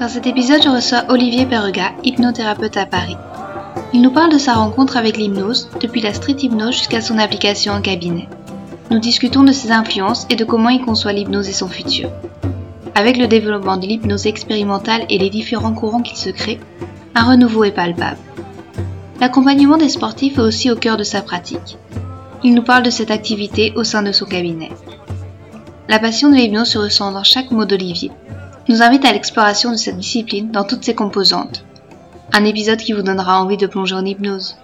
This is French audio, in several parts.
Dans cet épisode, je reçois Olivier Perrega, hypnothérapeute à Paris. Il nous parle de sa rencontre avec l'hypnose, depuis la street hypnose jusqu'à son application en cabinet. Nous discutons de ses influences et de comment il conçoit l'hypnose et son futur. Avec le développement de l'hypnose expérimentale et les différents courants qu'il se crée, un renouveau est palpable. L'accompagnement des sportifs est aussi au cœur de sa pratique. Il nous parle de cette activité au sein de son cabinet. La passion de l'hypnose se ressent dans chaque mot d'Olivier, nous invite à l'exploration de cette discipline dans toutes ses composantes. Un épisode qui vous donnera envie de plonger en hypnose.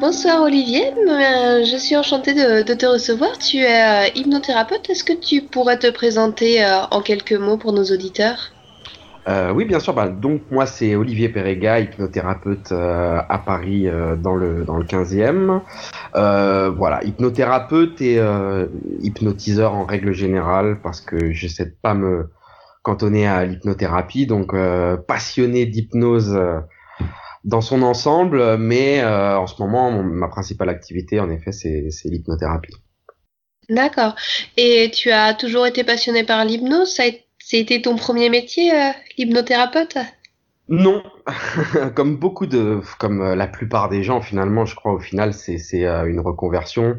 Bonsoir Olivier, euh, je suis enchantée de, te recevoir. Tu es euh, hypnothérapeute. Est-ce que tu pourrais te présenter euh, en quelques mots pour nos auditeurs? Euh, oui, bien sûr. Bah, donc moi, c'est Olivier Perega, hypnothérapeute euh, à Paris euh, dans le dans le 15e. voilà, hypnothérapeute et hypnotiseur en règle générale parce que j'essaie de pas me cantonner à l'hypnothérapie. Donc passionné d'hypnose dans son ensemble, mais en ce moment, ma principale activité, en effet, c'est l'hypnothérapie. D'accord. Et tu as toujours été passionné par l'hypnose? C'était ton premier métier, euh, l'hypnothérapeute? Non, comme beaucoup de, comme euh, la plupart des gens finalement, je crois au final c'est euh, une reconversion.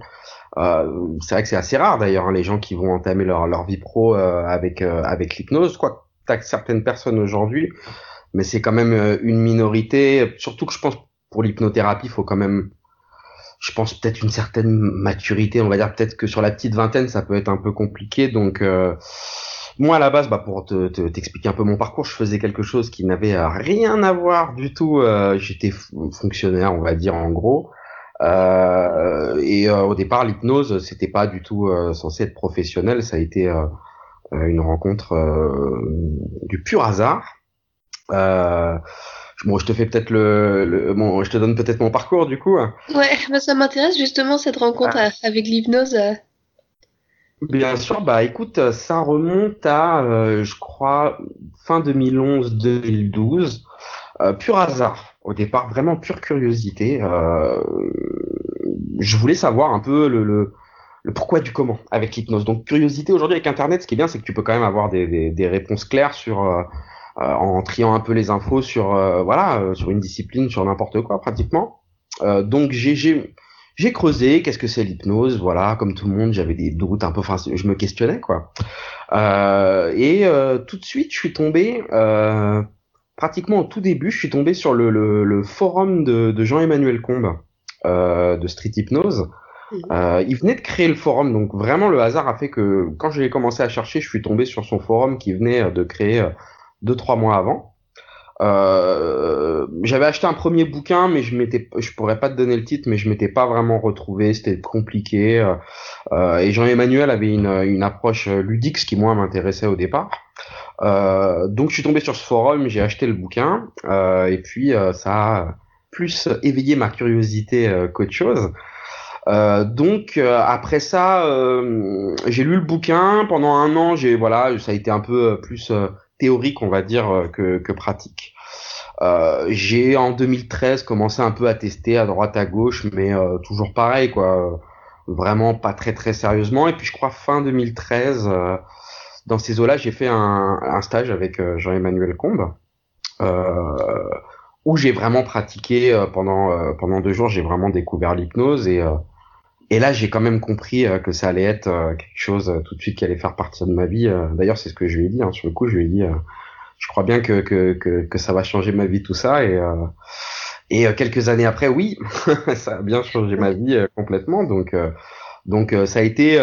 c'est vrai que c'est assez rare d'ailleurs hein, les gens qui vont entamer leur leur vie pro avec avec l'hypnose. Quoi, t'as certaines personnes aujourd'hui, mais c'est quand même une minorité. Surtout que je pense pour l'hypnothérapie, il faut quand même je pense peut-être une certaine maturité, on va dire peut-être que sur la petite vingtaine ça peut être un peu compliqué donc euh, moi, à la base, bah, pour te, t'expliquer un peu mon parcours, je faisais quelque chose qui n'avait euh, rien à voir du tout. Euh, j'étais fonctionnaire, on va dire, en gros. Euh, et au départ, l'hypnose, c'était pas du tout censé être professionnel. Ça a été une rencontre du pur hasard. bon, je te fais peut-être le, bon, je te donne peut-être mon parcours du coup. Ouais, bah, ça m'intéresse justement cette rencontre ah. avec l'hypnose. Bien sûr, bah écoute, ça remonte à, euh, je crois, fin 2011-2012, euh, pur hasard. Au départ, vraiment pure curiosité. Euh, je voulais savoir un peu le, le, le pourquoi du comment avec l'hypnose. Donc curiosité aujourd'hui avec Internet, ce qui est bien, c'est que tu peux quand même avoir des, des, des réponses claires sur euh, euh, en triant un peu les infos sur voilà sur une discipline, sur n'importe quoi pratiquement. donc j'ai j'ai creusé, qu'est-ce que c'est l'hypnose, voilà, comme tout le monde, j'avais des doutes un peu, enfin, je me questionnais quoi. Euh, et euh, tout de suite, je suis tombé, euh, pratiquement au tout début, je suis tombé sur le, le, le forum de, de Jean-Emmanuel Combe euh, de Street Hypnose. Mhm. Euh, il venait de créer le forum, donc vraiment le hasard a fait que quand j'ai commencé à chercher, je suis tombé sur son forum qui venait de créer deux trois mois avant. Euh, j'avais acheté un premier bouquin, mais je m'étais, je pourrais pas te donner le titre, mais je m'étais pas vraiment retrouvé, c'était compliqué. Euh, euh, et Jean-Emmanuel avait une, une approche ludique, ce qui moi m'intéressait au départ. Euh, donc je suis tombé sur ce forum, j'ai acheté le bouquin, et puis ça a plus éveillé ma curiosité qu'autre chose. donc après ça, j'ai lu le bouquin pendant un an. J'ai voilà, ça a été un peu plus théorique, on va dire, euh, que, que pratique. Euh, j'ai en 2013 commencé un peu à tester à droite à gauche, mais euh, toujours pareil, quoi. Vraiment pas très très sérieusement. Et puis je crois fin 2013, euh, dans ces eaux-là, j'ai fait un, un, stage avec Jean-Emmanuel Combe, où j'ai vraiment pratiqué pendant pendant deux jours. J'ai vraiment découvert l'hypnose et et là, j'ai quand même compris euh, que ça allait être euh, quelque chose euh, tout de suite qui allait faire partie de ma vie. D'ailleurs, c'est ce que je lui ai dit. Hein, sur le coup, je lui ai dit, je crois bien que, que, que, que, ça va changer ma vie, tout ça. Et, et quelques années après, oui, ça a bien changé ma vie complètement. Donc, donc ça a été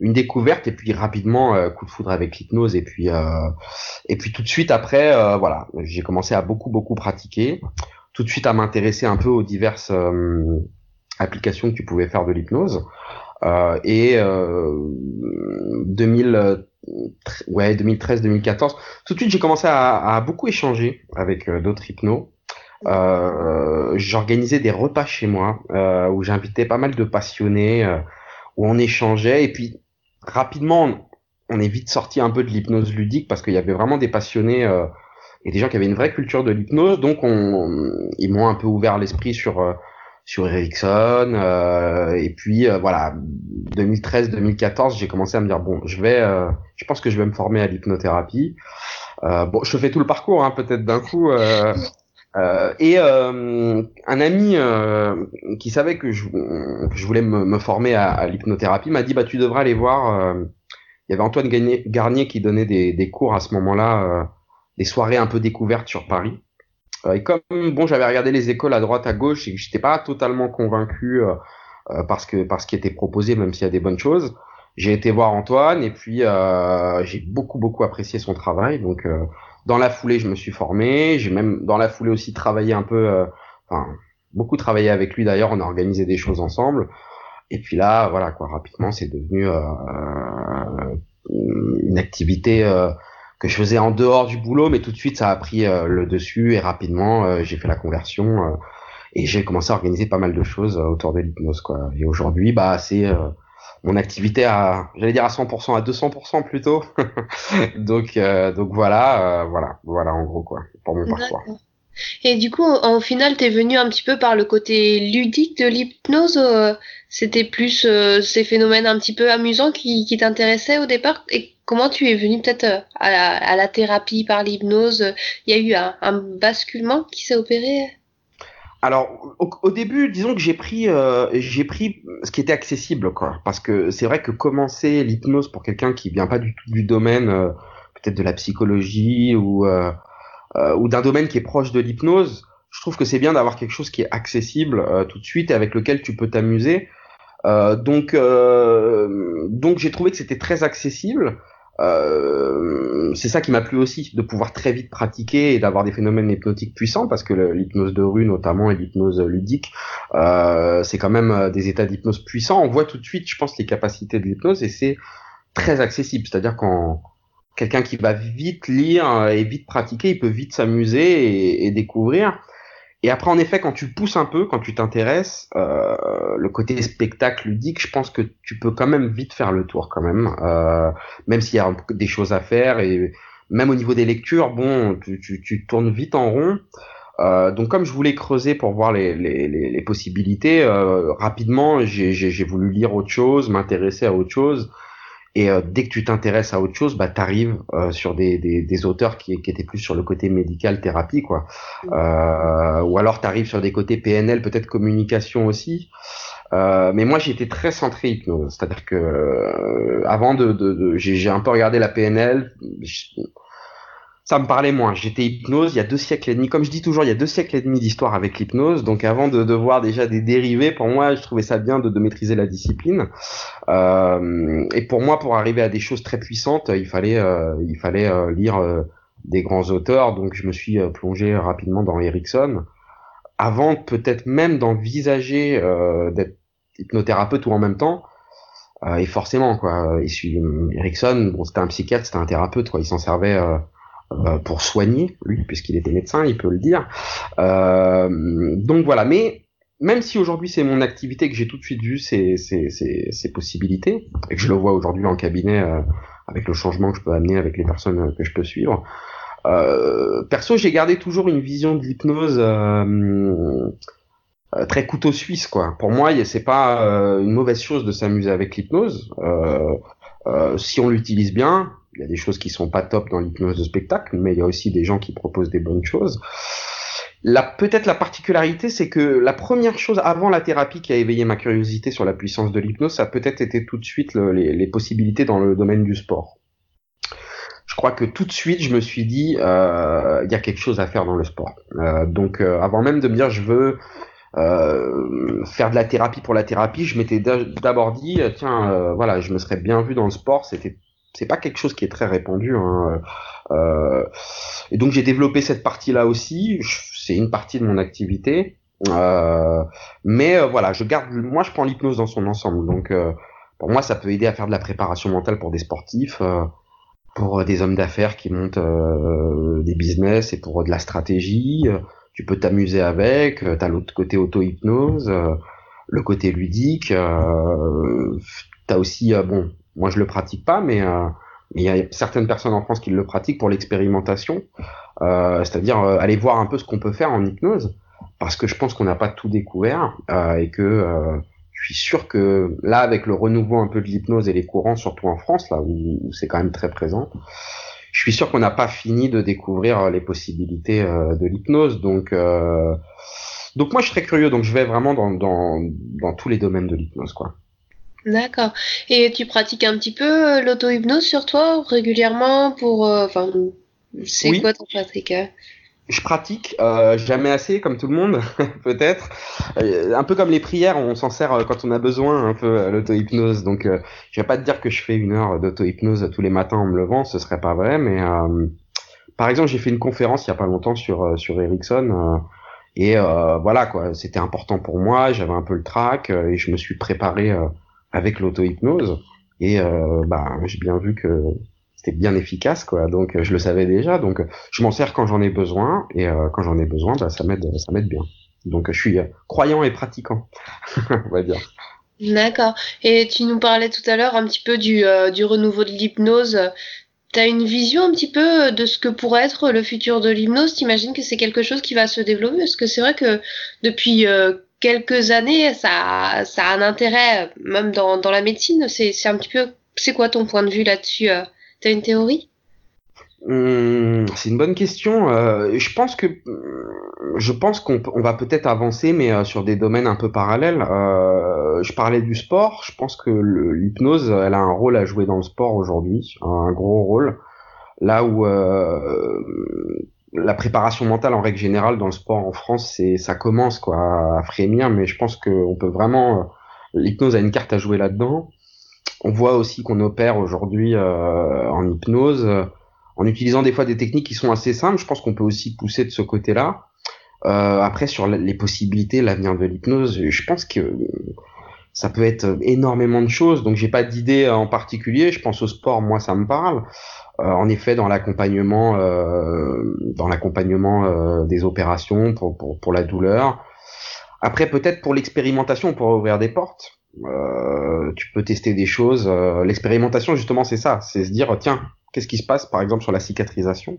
une découverte et puis rapidement coup de foudre avec l'hypnose et puis et puis tout de suite après, voilà, j'ai commencé à beaucoup beaucoup pratiquer, tout de suite à m'intéresser un peu aux diverses applications que tu pouvais faire de l'hypnose. Euh, et euh, 2000, ouais 2013-2014. Tout de suite, j'ai commencé à, à, beaucoup échanger avec d'autres hypnos. Euh, J'organisais des repas chez moi euh, où j'invitais pas mal de passionnés, euh, où on échangeait. Et puis rapidement, on est vite sorti un peu de l'hypnose ludique parce qu'il y avait vraiment des passionnés euh, et des gens qui avaient une vraie culture de l'hypnose. Donc on, ils m'ont un peu ouvert l'esprit sur euh, sur Ericsson. et puis voilà, 2013-2014, j'ai commencé à me dire bon, je vais, je pense que je vais me former à l'hypnothérapie. bon, je fais tout le parcours, hein, peut-être d'un coup. Euh, et euh, un ami euh, qui savait que je, voulais me, me former à, l'hypnothérapie m'a dit bah tu devrais aller voir. Euh, il y avait Antoine Garnier, qui donnait des, des cours à ce moment-là, euh, des soirées un peu découvertes sur Paris. Et comme bon j'avais regardé les écoles à droite à gauche et que j'étais pas totalement convaincu parce que parce qui était proposé même s'il y a des bonnes choses, j'ai été voir Antoine et puis j'ai beaucoup beaucoup apprécié son travail donc dans la foulée, je me suis formé. J'ai même dans la foulée aussi travaillé un peu, euh, enfin beaucoup travaillé avec lui d'ailleurs. On a organisé des choses ensemble. Et puis là, voilà quoi, rapidement, c'est devenu euh, euh une activité euh, que je faisais en dehors du boulot, mais tout de suite, ça a pris le dessus et rapidement, j'ai fait la conversion et j'ai commencé à organiser pas mal de choses autour de l'hypnose quoi. Et aujourd'hui, bah c'est mon activité à, j'allais dire à 100%, à 200% plutôt. donc, euh, donc voilà, euh, voilà, voilà en gros quoi, pour mon parcours. Et du coup, en final, t'es venu un petit peu par le côté ludique de l'hypnose. Euh, c'était plus ces phénomènes un petit peu amusants qui, qui t'intéressaient au départ? Et comment tu es venu peut-être à la, à la thérapie par l'hypnose? Il y a eu un, basculement qui s'est opéré? Alors, au, début, disons que j'ai pris, euh, j'ai pris ce qui était accessible, quoi. Parce que c'est vrai que commencer l'hypnose pour quelqu'un qui vient pas du tout du domaine, euh, peut-être de la psychologie ou euh, d'un domaine qui est proche de l'hypnose, je trouve que c'est bien d'avoir quelque chose qui est accessible tout de suite et avec lequel tu peux t'amuser. donc j'ai trouvé que c'était très accessible. Euh, c'est ça qui m'a plu aussi, de pouvoir très vite pratiquer et d'avoir des phénomènes hypnotiques puissants, parce que l'hypnose de rue notamment et l'hypnose ludique, euh, c'est quand même euh, des états d'hypnose puissants. On voit tout de suite, je pense, les capacités de l'hypnose et c'est très accessible. C'est-à-dire quand quelqu'un qui va vite lire et vite pratiquer, il peut vite s'amuser et, et, découvrir. Et après, en effet, quand tu pousses un peu, quand tu t'intéresses, euh, le côté spectacle ludique, je pense que tu peux quand même vite faire le tour, quand même, euh, même s'il y a des choses à faire et même au niveau des lectures, bon, tu, tu, tu tournes vite en rond. Euh, donc, comme je voulais creuser pour voir les, les, les, les possibilités, euh, rapidement, j'ai voulu lire autre chose, m'intéresser à autre chose. Et euh, dès que tu t'intéresses à autre chose, bah t'arrives euh, sur des, des, des, auteurs qui, qui, étaient plus sur le côté médical thérapie, quoi. Mm. Euh, ou alors t'arrives sur des côtés PNL, peut-être communication aussi. Euh, mais moi j'étais très centré hypnose, c'est-à-dire que euh, avant de, de, de j'ai un peu regardé la PNL ça me parlait moins. J'étais hypnose il y a deux siècles et demi. Comme je dis toujours, il y a deux siècles et demi d'histoire avec l'hypnose. Donc avant de, de, voir déjà des dérivés, pour moi, je trouvais ça bien de, de maîtriser la discipline. Euh, et pour moi, pour arriver à des choses très puissantes, il fallait, euh, il fallait euh, lire euh, des grands auteurs. Donc je me suis euh, plongé rapidement dans Erickson. Avant peut-être même d'envisager d'être hypnothérapeute ou en même temps. et forcément, quoi. Erickson, bon, c'était un psychiatre, c'était un thérapeute, quoi. Il s'en servait euh, pour soigner, lui, puisqu'il était médecin, il peut le dire. Euh, donc voilà, mais même si aujourd'hui c'est mon activité que j'ai tout de suite vu ces, ces, ces, ces, possibilités, et que je le vois aujourd'hui en cabinet euh, avec le changement que je peux amener avec les personnes que je peux suivre, euh, perso j'ai gardé toujours une vision de l'hypnose euh, très couteau suisse quoi. Pour moi c'est pas une mauvaise chose de s'amuser avec l'hypnose. si on l'utilise bien, il y a des choses qui sont pas top dans l'hypnose de spectacle, mais il y a aussi des gens qui proposent des bonnes choses. La, peut-être la particularité, c'est que la première chose avant la thérapie qui a éveillé ma curiosité sur la puissance de l'hypnose, ça a peut-être été tout de suite le, les, les, possibilités dans le domaine du sport. Je crois que tout de suite, je me suis dit, euh, il y a quelque chose à faire dans le sport. Euh, donc, euh, avant même de me dire, je veux euh, faire de la thérapie pour la thérapie, je m'étais d'abord dit, tiens, euh, voilà, je me serais bien vu dans le sport, c'était c'est pas quelque chose qui est très répandu. Hein. Euh, et donc j'ai développé cette partie-là aussi. C'est une partie de mon activité. Euh, mais euh, voilà, je garde. Moi, je prends l'hypnose dans son ensemble. Donc euh, pour moi, ça peut aider à faire de la préparation mentale pour des sportifs. Euh, pour des hommes d'affaires qui montent des business et pour de la stratégie. Tu peux t'amuser avec. Tu as l'autre côté auto-hypnose, le côté ludique. tu as aussi, bon, moi je le pratique pas, mais il y a certaines personnes en France qui le pratiquent pour l'expérimentation, euh, c'est-à-dire euh, aller voir un peu ce qu'on peut faire en hypnose, parce que je pense qu'on n'a pas tout découvert euh, et que euh, je suis sûr que là, avec le renouveau un peu de l'hypnose et les courants, surtout en France, là où, c'est quand même très présent, je suis sûr qu'on n'a pas fini de découvrir les possibilités de l'hypnose. Donc, donc moi, je serais curieux. Donc, je vais vraiment dans, dans, dans tous les domaines de l'hypnose, quoi. D'accord. Et tu pratiques un petit peu euh, l'auto-hypnose sur toi régulièrement pour. Euh, enfin, c'est quoi ton pratique Je pratique, euh, jamais assez, comme tout le monde, peut-être. un peu comme les prières, on s'en sert quand on a besoin, un peu l'auto-hypnose. Donc, je vais pas te dire que je fais une heure d'auto-hypnose tous les matins en me levant, ce serait pas vrai. Mais par exemple, j'ai fait une conférence il y a pas longtemps sur sur Ericsson. et voilà quoi, c'était important pour moi. J'avais un peu le trac et je me suis préparé avec l'auto-hypnose. Et euh, bah, j'ai bien vu que c'était bien efficace, quoi. Donc je le savais déjà. Donc je m'en sers quand j'en ai besoin. Et euh, quand j'en ai besoin, bah, ça m'aide, ça m'aide bien. Donc je suis croyant et pratiquant, on va dire. D'accord. Et tu nous parlais tout à l'heure un petit peu du, euh, du renouveau de l'hypnose. Tu as une vision un petit peu de ce que pourrait être le futur de l'hypnose? T'imagines que c'est quelque chose qui va se développer? Parce que c'est vrai que depuis euh, quelques années, ça, ça a un intérêt, même dans, la médecine. C'est, un petit peu, c'est quoi ton point de vue là-dessus euh? T'as une théorie? Hum, c'est une bonne question. Euh, je pense que je pense qu'on on va peut-être avancer, mais euh, sur des domaines un peu parallèles. Je parlais du sport. Je pense que l'hypnose, elle a un rôle à jouer dans le sport aujourd'hui, un gros rôle. Là où la préparation mentale en règle générale dans le sport en France, c'est ça commence quoi à frémir, mais je pense qu'on peut vraiment euh, l'hypnose a une carte à jouer là-dedans. On voit aussi qu'on opère aujourd'hui euh, en hypnose euh, en utilisant des fois des techniques qui sont assez simples. Je pense qu'on peut aussi pousser de ce côté-là. après sur les possibilités, l'avenir de l'hypnose, je pense que ça peut être énormément de choses. Donc j'ai pas d'idée en particulier. Je pense au sport, moi ça me parle. Euh, en effet, dans l'accompagnement, euh, dans l'accompagnement euh, des opérations pour, pour, pour la douleur. Après, peut-être pour l'expérimentation, pour ouvrir des portes. tu peux tester des choses. L'expérimentation, justement, c'est ça. C'est se dire, tiens, qu'est-ce qui se passe, par exemple, sur la cicatrisation?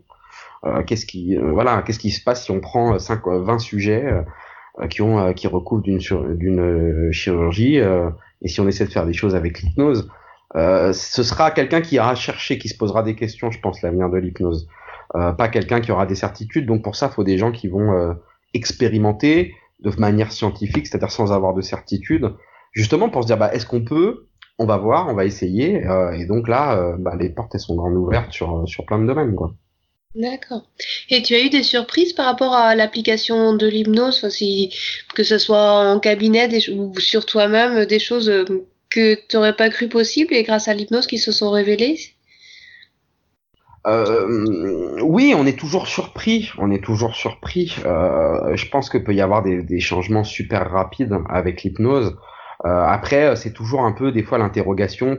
Qu'est-ce qui, voilà, qu'est-ce qui se passe si on prend 5, 20 sujets qui ont, qui recouvrent d'une d'une chirurgie et si on essaie de faire des choses avec l'hypnose? Euh, ce sera quelqu'un qui ira chercher, qui se posera des questions, je pense, l'avenir de l'hypnose. Euh, pas quelqu'un qui aura des certitudes. Donc pour ça, il faut des gens qui vont euh, expérimenter de manière scientifique, c'est-à-dire sans avoir de certitude, justement pour se dire, bah, est-ce qu'on peut? On va voir, on va essayer. et donc là, bah, les portes elles sont grandes ouvertes sur, sur plein de domaines. Quoi. D'accord. Et tu as eu des surprises par rapport à l'application de l'hypnose, que ce soit en cabinet ou sur toi-même, des choses que tu n'aurais pas cru possible et grâce à l'hypnose qui se sont révélées euh, oui, on est toujours surpris. On est toujours surpris. Euh, je pense que peut y avoir des, changements super rapides avec l'hypnose. Euh, après, c'est toujours un peu des fois l'interrogation.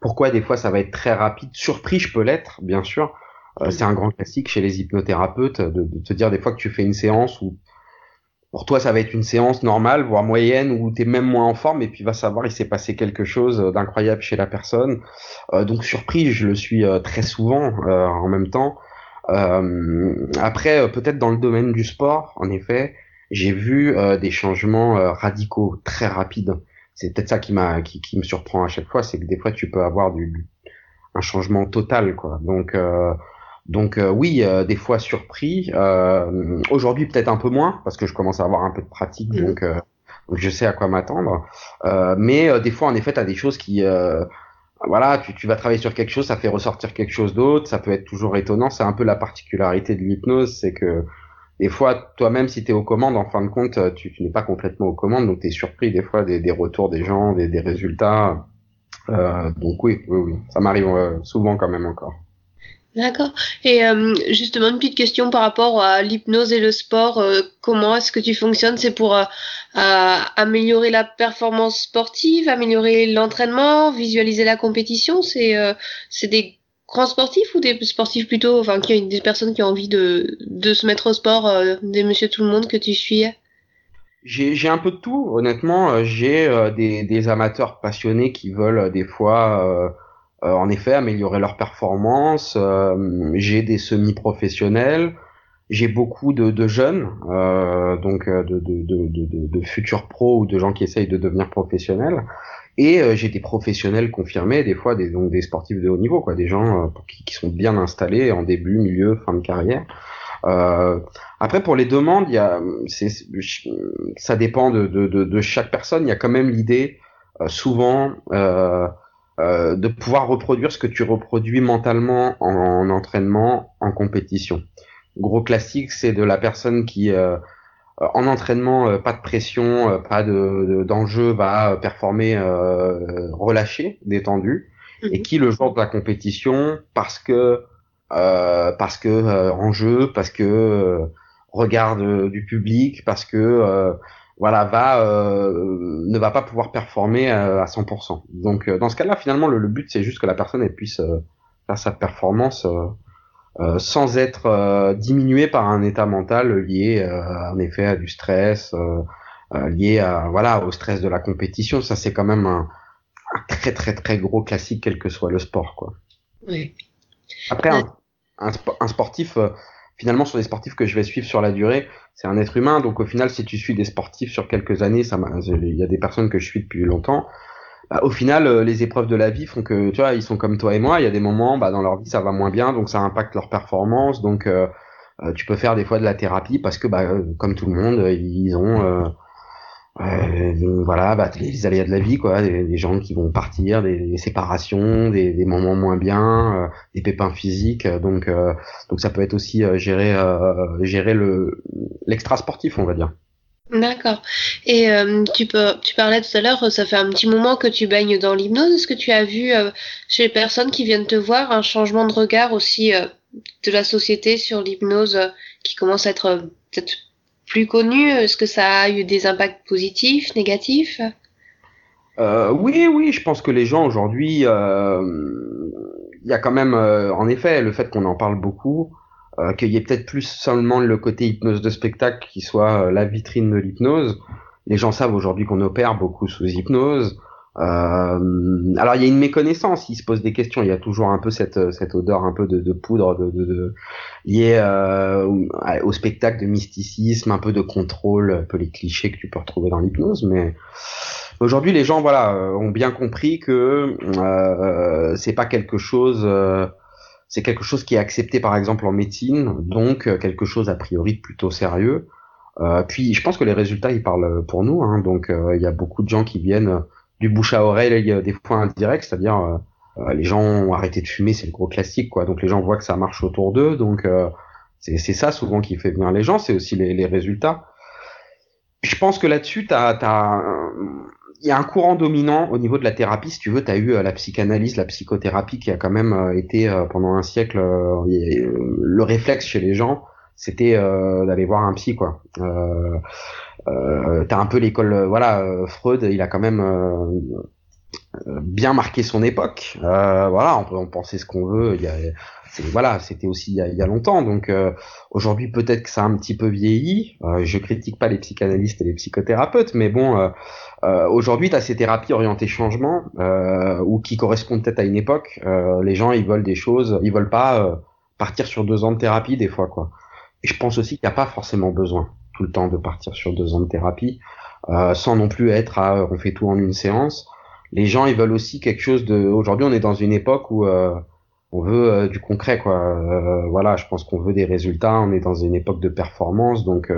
Pourquoi des fois ça va être très rapide? Surpris, je peux l'être, bien sûr. c'est un grand classique chez les hypnothérapeutes de, de, te dire des fois que tu fais une séance où pour toi, ça va être une séance normale, voire moyenne, où tu es même moins en forme, et puis va savoir, il s'est passé quelque chose d'incroyable chez la personne. Euh, donc surpris, je le suis euh, très souvent euh, en même temps. après, peut-être dans le domaine du sport, en effet, j'ai vu des changements radicaux, très rapides. C'est peut-être ça qui m'a, qui, me surprend à chaque fois, c'est que des fois tu peux avoir du, un changement total, quoi. Donc donc euh, oui, euh, des fois surpris. Euh, aujourd'hui peut-être un peu moins parce que je commence à avoir un peu de pratique, mm. donc, je sais à quoi m'attendre. mais des fois en effet, tu as des choses qui... voilà, tu, tu, vas travailler sur quelque chose, ça fait ressortir quelque chose d'autre, ça peut être toujours étonnant. C'est un peu la particularité de l'hypnose, c'est que des fois, toi-même, si tu es aux commandes, en fin de compte, tu, tu n'es pas complètement aux commandes, donc tu es surpris des fois des, des retours des gens, des, des résultats. donc oui, oui, oui, ça m'arrive souvent quand même encore. D'accord. Et euh, justement, une petite question par rapport à l'hypnose et le sport. Euh, comment est-ce que tu fonctionnes? C'est pour euh, améliorer la performance sportive, améliorer l'entraînement, visualiser la compétition? C'est c'est des grands sportifs ou des sportifs plutôt, enfin, qui, des personnes qui ont envie de, de se mettre au sport, des monsieur tout le monde que tu suis? J'ai un peu de tout, honnêtement. J'ai des, des, amateurs passionnés qui veulent des fois euh, en effet améliorer leur performance. Euh, j'ai des semi-professionnels, j'ai beaucoup de, de jeunes, euh, donc de, de, de, de, futurs pros ou de gens qui essayent de devenir professionnels. Et j'ai des professionnels confirmés, des fois des, donc des sportifs de haut niveau, quoi, des gens qui, qui, sont bien installés en début, milieu, fin de carrière. Euh, après, pour les demandes, y a, ça dépend de, de, de, chaque personne. Il y a quand même l'idée, souvent, euh, euh, de pouvoir reproduire ce que tu reproduis mentalement en, entraînement, en compétition. Gros classique, c'est de la personne qui, euh, en entraînement, euh, pas de pression, pas de d'enjeu, va performer relâché, détendu, mhm. et qui le jour de la compétition, parce que parce que enjeu, parce que regard du public, parce que voilà, va euh, ne va pas pouvoir performer à, 100%. Donc euh, dans ce cas-là, finalement, le, but c'est juste que la personne elle puisse euh, faire sa performance sans être diminuée par un état mental lié en effet à du stress, lié à voilà au stress de la compétition. Ça c'est quand même un, très très très gros classique quel que soit le sport quoi. Oui. Après un, un sportif finalement sur les sportifs que je vais suivre sur la durée, c'est un être humain, donc au final, si tu suis des sportifs sur quelques années, ça il y a des personnes que je suis depuis longtemps. Bah, au final, euh, les épreuves de la vie font que, tu vois, ils sont comme toi et moi. Il y a des moments, bah, dans leur vie, ça va moins bien, donc ça impacte leur performance. Donc, euh, euh, tu peux faire des fois de la thérapie parce que, bah, comme tout le monde, ils ont euh, voilà, bah, les aléas de la vie, quoi, des, gens qui vont partir, des, séparations, des, moments moins bien, euh, des pépins physiques. Donc, euh, donc ça peut être aussi euh, gérer, gérer le l'extra sportif, on va dire. D'accord. Et tu peux, tu parlais tout à l'heure, ça fait un petit moment que tu baignes dans l'hypnose. Est-ce que tu as vu chez les personnes qui viennent te voir un changement de regard aussi de la société sur l'hypnose qui commence à être peut-être plus connu Est-ce que ça a eu des impacts positifs, négatifs? Euh, Oui, oui, je pense que les gens aujourd'hui, euh, il y a quand même, euh, en effet, le fait qu'on en parle beaucoup, euh, qu'il y ait peut-être plus seulement le côté hypnose de spectacle qui soit la vitrine de l'hypnose. Les gens savent aujourd'hui qu'on opère beaucoup sous hypnose. Euh, alors il y a une méconnaissance, il se pose des questions, il y a toujours un peu cette, cette odeur un peu de, de poudre de, de, de liée euh, au spectacle de mysticisme, un peu de contrôle, un peu les clichés que tu peux retrouver dans l'hypnose, mais aujourd'hui les gens voilà euh, ont bien compris que euh, c'est pas quelque chose euh, c'est quelque chose qui est accepté par exemple en médecine, donc quelque chose a priori plutôt sérieux. Euh, puis je pense que les résultats ils parlent pour nous, hein, donc il y a beaucoup de gens qui viennent du bouche à oreille, des points indirects, c'est-à-dire euh, euh, les gens ont arrêté de fumer, c'est le gros classique, quoi. Donc les gens voient que ça marche autour d'eux, donc euh, c'est ça souvent qui fait venir les gens, c'est aussi les, les, résultats. Je pense que là-dessus, t'as, il y a un courant dominant au niveau de la thérapie. Si tu veux, tu eu la psychanalyse, la psychothérapie qui a quand même été pendant un siècle le réflexe chez les gens, c'était d'aller voir un psy, quoi. Euh, euh, t'as un peu l'école, euh, voilà, euh, Freud, il a quand même bien marqué son époque. voilà, on peut en penser ce qu'on veut. Il y a, voilà, c'était aussi il y, a, longtemps. Donc aujourd'hui, peut-être que ça a un petit peu vieilli. je critique pas les psychanalystes et les psychothérapeutes, mais bon, aujourd'hui, tu as ces thérapies orientées changement ou qui correspondent peut-être à une époque. les gens, ils veulent des choses, ils veulent pas partir sur deux ans de thérapie des fois, quoi. Et je pense aussi qu'il n'y a pas forcément besoin tout le temps de partir sur deux ans de thérapie, euh, sans non plus être à on fait tout en une séance. Les gens, ils veulent aussi quelque chose de. Aujourd'hui, on est dans une époque où euh, on veut euh, du concret, quoi. Euh, voilà, je pense qu'on veut des résultats. On est dans une époque de performance, donc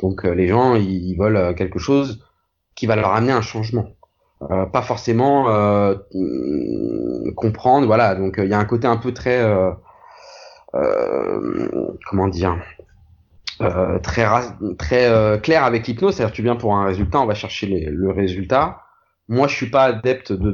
donc les gens, ils, veulent quelque chose qui va leur amener un changement. pas forcément comprendre, voilà. Donc il y a un côté un peu très comment dire euh, très très euh, clair avec l'hypnose, c'est-à-dire tu viens pour un résultat, on va chercher le résultat. Moi, je suis pas adepte de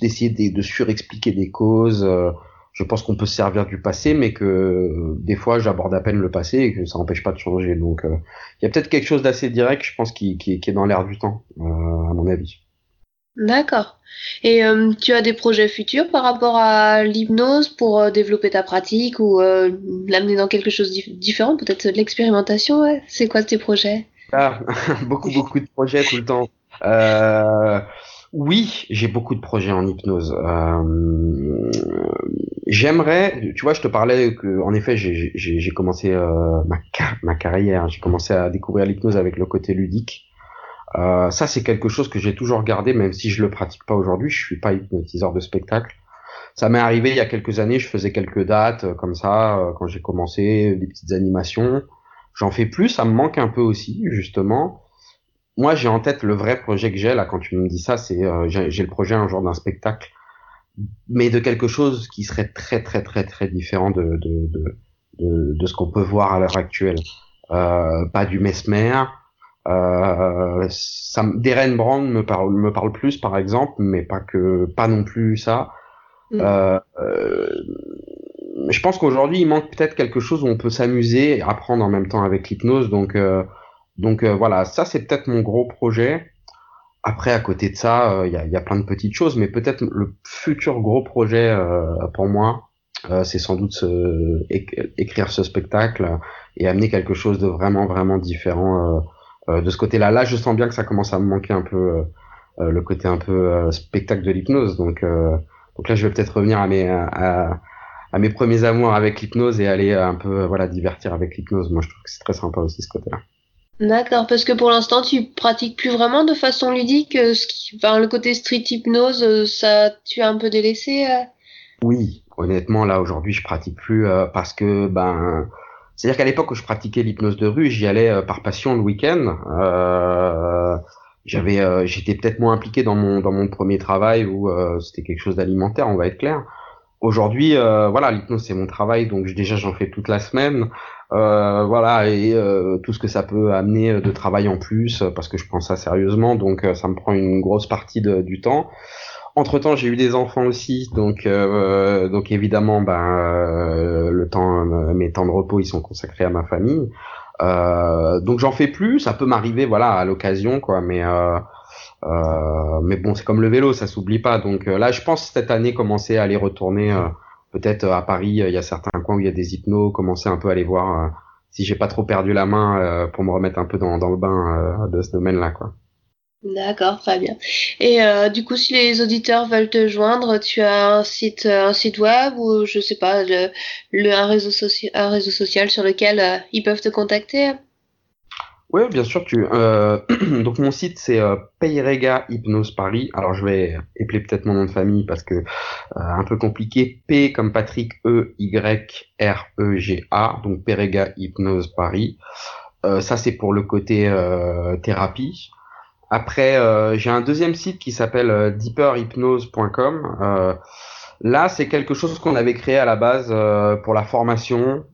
d'essayer de, de, de, surexpliquer des causes. Euh, je pense qu'on peut se servir du passé, mais que des fois j'aborde à peine le passé et que ça n'empêche pas de changer. Donc, il y a peut-être quelque chose d'assez direct, je pense, qui, qui, qui est dans l'air du temps, à mon avis. D'accord. Et euh, tu as des projets futurs par rapport à l'hypnose pour euh, développer ta pratique ou euh, l'amener dans quelque chose de différent, peut-être de l'expérimentation ouais? C'est quoi tes projets? Ah, Beaucoup, beaucoup de projets tout le temps. Euh, oui, j'ai beaucoup de projets en hypnose. Euh, J'aimerais, tu vois, je te parlais que, en effet, j'ai commencé ma, ma carrière, j'ai commencé à découvrir l'hypnose avec le côté ludique. Euh, ça, c'est quelque chose que j'ai toujours gardé, même si je le pratique pas aujourd'hui. Je suis pas hypnotiseur de spectacle. Ça m'est arrivé il y a quelques années. Je faisais quelques dates euh, comme ça euh, quand j'ai commencé, des petites animations. J'en fais plus. Ça me manque un peu aussi, justement. Moi, j'ai en tête le vrai projet que j'ai là. Quand tu me dis ça, c'est j'ai le projet un jour d'un spectacle, mais de quelque chose qui serait très très très très différent de de de, de, de ce qu'on peut voir à l'heure actuelle. pas du mesmer euh, ça, Darren Brown me parle, me parle plus, par exemple, mais pas que, pas non plus ça. Mm. Euh, euh, je pense qu'aujourd'hui, il manque peut-être quelque chose où on peut s'amuser et apprendre en même temps avec l'hypnose. Donc, euh, donc euh, voilà, ça c'est peut-être mon gros projet. Après, à côté de ça, il y, a, y, a, plein de petites choses, mais peut-être le futur gros projet pour moi, c'est sans doute ce, écrire ce spectacle et amener quelque chose de vraiment vraiment différent euh, de ce côté-là. Là, je sens bien que ça commence à me manquer un peu euh, euh, le côté un peu spectacle de l'hypnose. Donc, donc là, je vais peut-être revenir à mes à, à mes premiers amours avec l'hypnose et aller un peu voilà divertir avec l'hypnose. Moi, je trouve que c'est très sympa aussi ce côté-là. D'accord, parce que pour l'instant, tu pratiques plus vraiment de façon ludique. Ce qui, enfin, le côté street hypnose, ça, tu as un peu délaissé. Oui, honnêtement, là aujourd'hui, je pratique plus parce que ben c'est-à-dire qu'à l'époque où je pratiquais l'hypnose de rue, j'y allais euh, par passion le week-end. Euh, j'avais, euh, j'étais peut-être moins impliqué dans mon dans mon premier travail où euh, c'était quelque chose d'alimentaire, on va être clair. Aujourd'hui, voilà, l'hypnose c'est mon travail, donc déjà j'en fais toute la semaine. voilà, et tout ce que ça peut amener de travail en plus, parce que je prends ça sérieusement, donc ça me prend une grosse partie de, du temps. Entre temps, j'ai eu des enfants aussi, donc euh, donc évidemment, ben euh, le temps, euh, mes temps de repos, ils sont consacrés à ma famille. Euh, donc j'en fais plus. Ça peut m'arriver, voilà, à l'occasion, quoi. Mais mais bon, c'est comme le vélo, ça s'oublie pas. Donc là, je pense cette année commencer à aller retourner, peut-être à Paris. Il y a certains coins où il y a des hypnos, commencer un peu à aller voir si j'ai pas trop perdu la main pour me remettre un peu dans dans le bain de ce domaine-là, quoi. D'accord, très bien. Et euh, du coup, si les auditeurs veulent te joindre, tu as un site, euh, un site web ou je sais pas, un réseau social, sur lequel euh, ils peuvent te contacter? Oui, bien sûr. Tu donc mon site c'est Peyrega Hypnose Paris. Alors je vais épeler peut-être mon nom de famille parce que un peu compliqué. P comme Patrick E Y R E G A. Donc Peyrega Hypnose Paris. ça c'est pour le côté thérapie. Après, euh, j'ai un deuxième site qui s'appelle euh, deeperhypnose.com. Euh, là, c'est quelque chose qu'on avait créé à la base pour la formation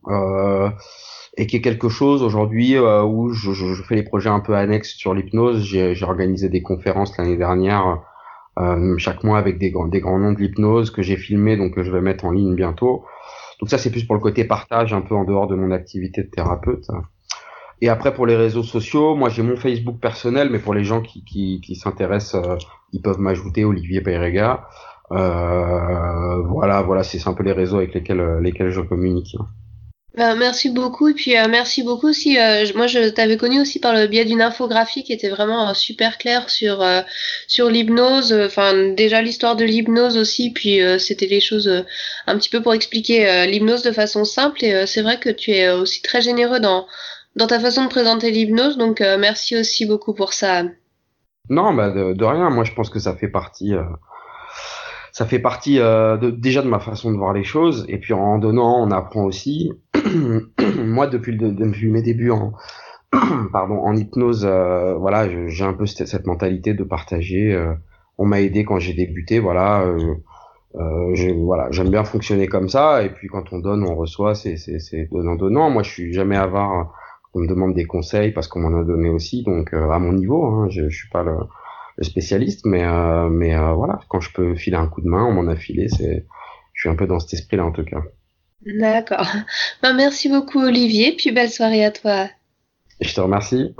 et qui est quelque chose aujourd'hui où je, je, fais les projets un peu annexes sur l'hypnose. J'ai organisé des conférences l'année dernière, chaque mois avec des, des grands noms de l'hypnose que j'ai filmé, donc que je vais mettre en ligne bientôt. Donc ça, c'est plus pour le côté partage, un peu en dehors de mon activité de thérapeute. Et après pour les réseaux sociaux, moi j'ai mon Facebook personnel, mais pour les gens qui, s'intéressent, euh, ils peuvent m'ajouter Olivier Peyrega. Euh, voilà, voilà, c'est un peu les réseaux avec lesquels, euh, je communique. Ben, merci beaucoup et puis merci beaucoup aussi. moi, je t'avais connu aussi par le biais d'une infographie qui était vraiment super claire sur sur l'hypnose. Enfin, déjà l'histoire de l'hypnose aussi. Puis c'était les choses un petit peu pour expliquer l'hypnose de façon simple. Et c'est vrai que tu es aussi très généreux dans dans ta façon de présenter l'hypnose. Donc euh, merci aussi beaucoup pour ça. Non, bah de, rien. Moi, je pense que ça fait partie. Euh, ça fait partie euh, de, déjà de ma façon de voir les choses. Et puis en donnant, on apprend aussi. Moi, depuis, le, depuis mes débuts en pardon en hypnose, voilà, j'ai un peu cette, mentalité de partager. on m'a aidé quand j'ai débuté, voilà. Euh, voilà, j'aime bien fonctionner comme ça. Et puis quand on donne, on reçoit. C'est c'est donnant donnant. Moi, je suis jamais avare on me demande des conseils parce qu'on m'en a donné aussi, donc euh, à mon niveau, hein, je, je suis pas le, spécialiste, mais euh, mais euh, voilà, quand je peux filer un coup de main, on m'en a filé, c'est, je suis un peu dans cet esprit-là en tout cas. D'accord. Ben, merci beaucoup Olivier, puis belle soirée à toi. Je te remercie.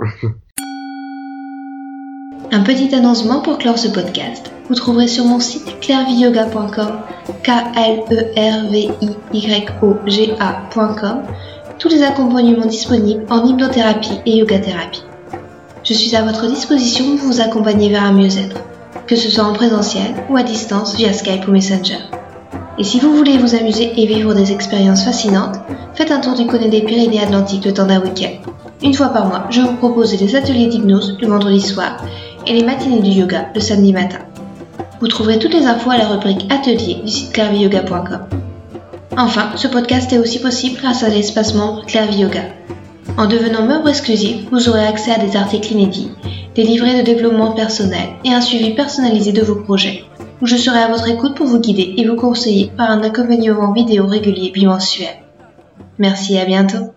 Un petit annoncement pour clore ce podcast. Vous trouverez sur mon site clairviyoga.com, k l e r v i y o g a.com, tous les accompagnements disponibles en hypnothérapie et yoga thérapie. Je suis à votre disposition pour vous accompagner vers un mieux-être, que ce soit en présentiel ou à distance via Skype ou Messenger. Et si vous voulez vous amuser et vivre des expériences fascinantes, faites un tour du côté des Pyrénées Atlantiques le temps d'un week-end. Une fois par mois, je vous propose des ateliers d'hypnose le vendredi soir et les matinées du yoga le samedi matin. Vous trouverez toutes les infos à la rubrique Atelier du site clairviyoga.com. Enfin, ce podcast est aussi possible grâce à l'espace membre Clairvy Yoga. En devenant membre exclusif, vous aurez accès à des articles inédits, des livrets de développement personnel et un suivi personnalisé de vos projets, je serai à votre écoute pour vous guider et vous conseiller par un accompagnement vidéo régulier bimensuel. Merci et à bientôt.